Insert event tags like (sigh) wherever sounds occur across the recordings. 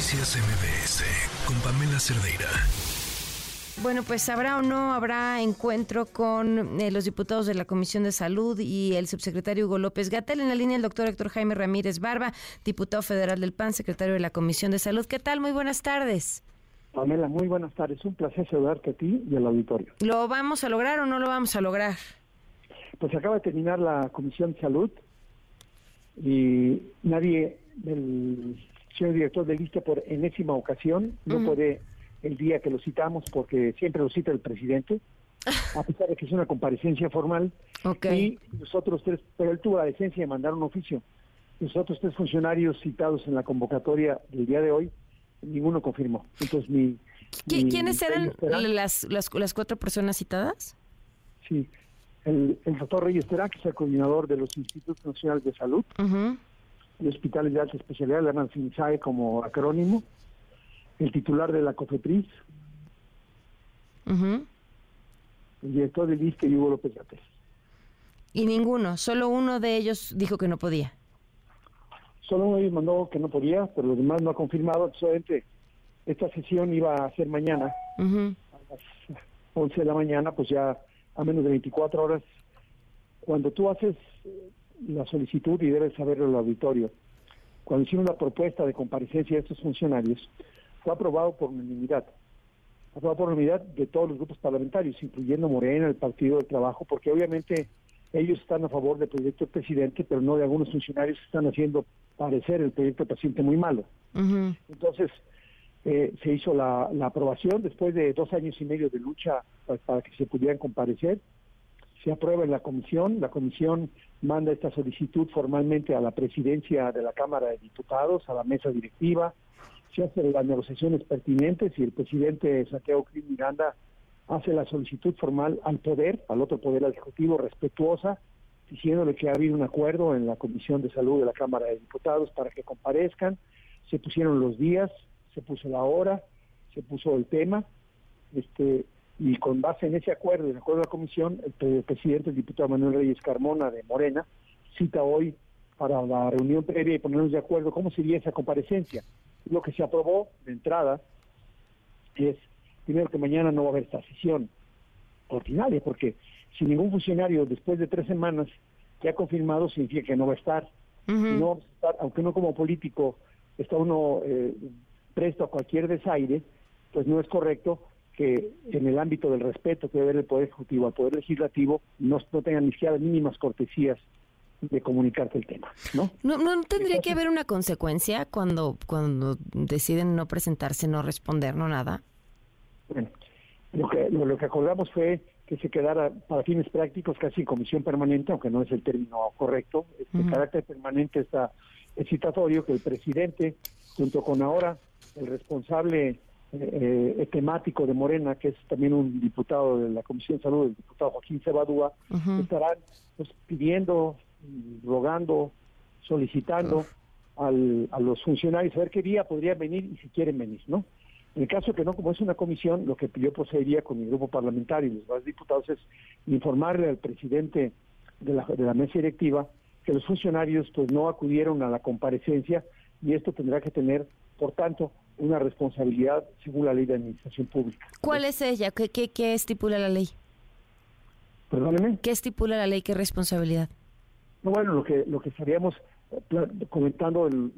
Noticias MBS con Pamela Cerdeira. Bueno, pues habrá o no habrá encuentro con eh, los diputados de la Comisión de Salud y el subsecretario Hugo López Gatel. En la línea el doctor Héctor Jaime Ramírez Barba, diputado federal del PAN, secretario de la Comisión de Salud. ¿Qué tal? Muy buenas tardes. Pamela, muy buenas tardes. Un placer saludarte a ti y al auditorio. ¿Lo vamos a lograr o no lo vamos a lograr? Pues acaba de terminar la Comisión de Salud y nadie del señor director de lista por enésima ocasión no puede el día que lo citamos porque siempre lo cita el presidente, (laughs) a pesar de que es una comparecencia formal. Y nosotros tres, pero él tuvo la decencia de mandar un oficio. Nosotros tres funcionarios citados en la convocatoria del día de hoy, ninguno confirmó. Entonces mi, ¿Quiénes eran las, las, las, cuatro personas citadas? Sí, el, doctor Reyes Terá, que es el coordinador de los Institutos Nacionales de Salud, de hospitales de alta especialidad, le llaman FINSAE como acrónimo, el titular de la COFEPRIS, el director del ISTE y Hugo López Gates. Y ninguno, solo uno de ellos dijo que no podía. Solo uno de ellos mandó que no podía, pero los demás no ha confirmado. Solamente esta sesión iba a ser mañana, a las 11 de la mañana, pues ya a menos de 24 horas. Cuando tú haces la solicitud, y debes saberlo el auditorio, cuando hicimos la propuesta de comparecencia de estos funcionarios, fue aprobado por unanimidad. Aprobado por unanimidad de todos los grupos parlamentarios, incluyendo Morena, el Partido del Trabajo, porque obviamente ellos están a favor del proyecto del presidente, pero no de algunos funcionarios que están haciendo parecer el proyecto del presidente muy malo. Entonces, eh, se hizo la, aprobación después de dos años y medio de lucha para que se pudieran comparecer se aprueba en la comisión, la comisión manda esta solicitud formalmente a la presidencia de la Cámara de Diputados, a la mesa directiva, se hacen las negociaciones pertinentes y el presidente Santiago Cris Miranda hace la solicitud formal al poder, al otro poder ejecutivo respetuosa, diciéndole que ha habido un acuerdo en la Comisión de Salud de la Cámara de Diputados para que comparezcan, se pusieron los días, se puso la hora, se puso el tema, este y con base en ese acuerdo y de acuerdo a la comisión, el, presidente, el diputado Manuel Reyes Carmona de Morena, cita hoy para la reunión previa y ponernos de acuerdo cómo sería esa comparecencia. Lo que se aprobó de entrada es, primero que mañana no va a haber esta sesión ordinaria, porque si ningún funcionario después de tres semanas que ha confirmado significa que no va a estar. no estar aunque uno como político está uno eh, presto a cualquier desaire, pues no es correcto que en el ámbito del respeto que debe haber el Poder Ejecutivo al Poder Legislativo no, no tengan ni siquiera mínimas cortesías de comunicarte el tema, ¿no? ¿No, no tendría que haber una consecuencia cuando, cuando deciden no presentarse, no responder, no nada? Bueno, lo que, lo, que acordamos fue que se quedara para fines prácticos casi en comisión permanente, aunque no es el término correcto, este carácter permanente está excitatorio que el presidente, junto con ahora el responsable eh, temático de Morena, que es también un diputado de la Comisión de Salud, el diputado Joaquín Cebadúa, estarán pues, pidiendo, rogando, solicitando al, a los funcionarios a ver qué día podrían venir y si quieren venir, ¿no? En el caso que no, como es una comisión, lo que yo procedería con mi grupo parlamentario y los demás diputados es informarle al presidente de la, de la mesa directiva que los funcionarios pues no acudieron a la comparecencia y esto tendrá que tener, por tanto, una responsabilidad según la ley de administración pública. ¿Cuál es ella? ¿Qué, qué, estipula la ley? Perdóneme. ¿Qué estipula la ley? ¿Qué responsabilidad? No, bueno, lo que lo que estaríamos eh, comentando, el,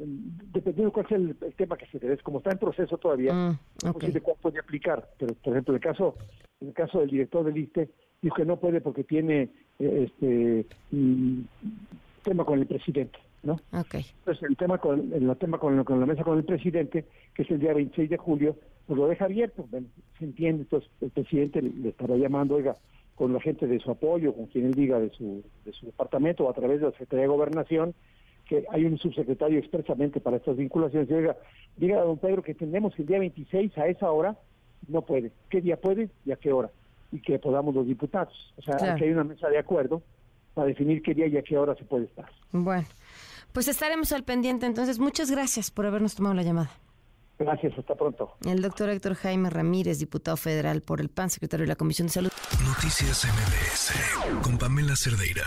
dependiendo de cuál sea el, tema que se dé, como está en proceso todavía, mm, no sé de cuál puede aplicar, pero por ejemplo, en el caso, el caso del director del ISTE, dijo que no puede porque tiene eh, este mm, tema con el presidente. ¿No? Okay. Entonces el tema con el tema con, con, la mesa con el presidente, que es el día 26 de julio, pues lo deja abierto, se entiende, entonces el presidente le, estará llamando, oiga, con la gente de su apoyo, con quien él diga de su, de su departamento o a través de la Secretaría de Gobernación, que hay un subsecretario expresamente para estas vinculaciones, y oiga, diga a don Pedro que tenemos el día 26 a esa hora, no puede, ¿qué día puede y a qué hora? Y que podamos los diputados, o sea, que hay una mesa de acuerdo para definir qué día y a qué hora se puede estar. Bueno. Pues estaremos al pendiente. Entonces, muchas gracias por habernos tomado la llamada. Gracias, hasta pronto. El doctor Héctor Jaime Ramírez, diputado federal por el PAN, secretario de la Comisión de Salud. Noticias MBS con Pamela Cerdeira.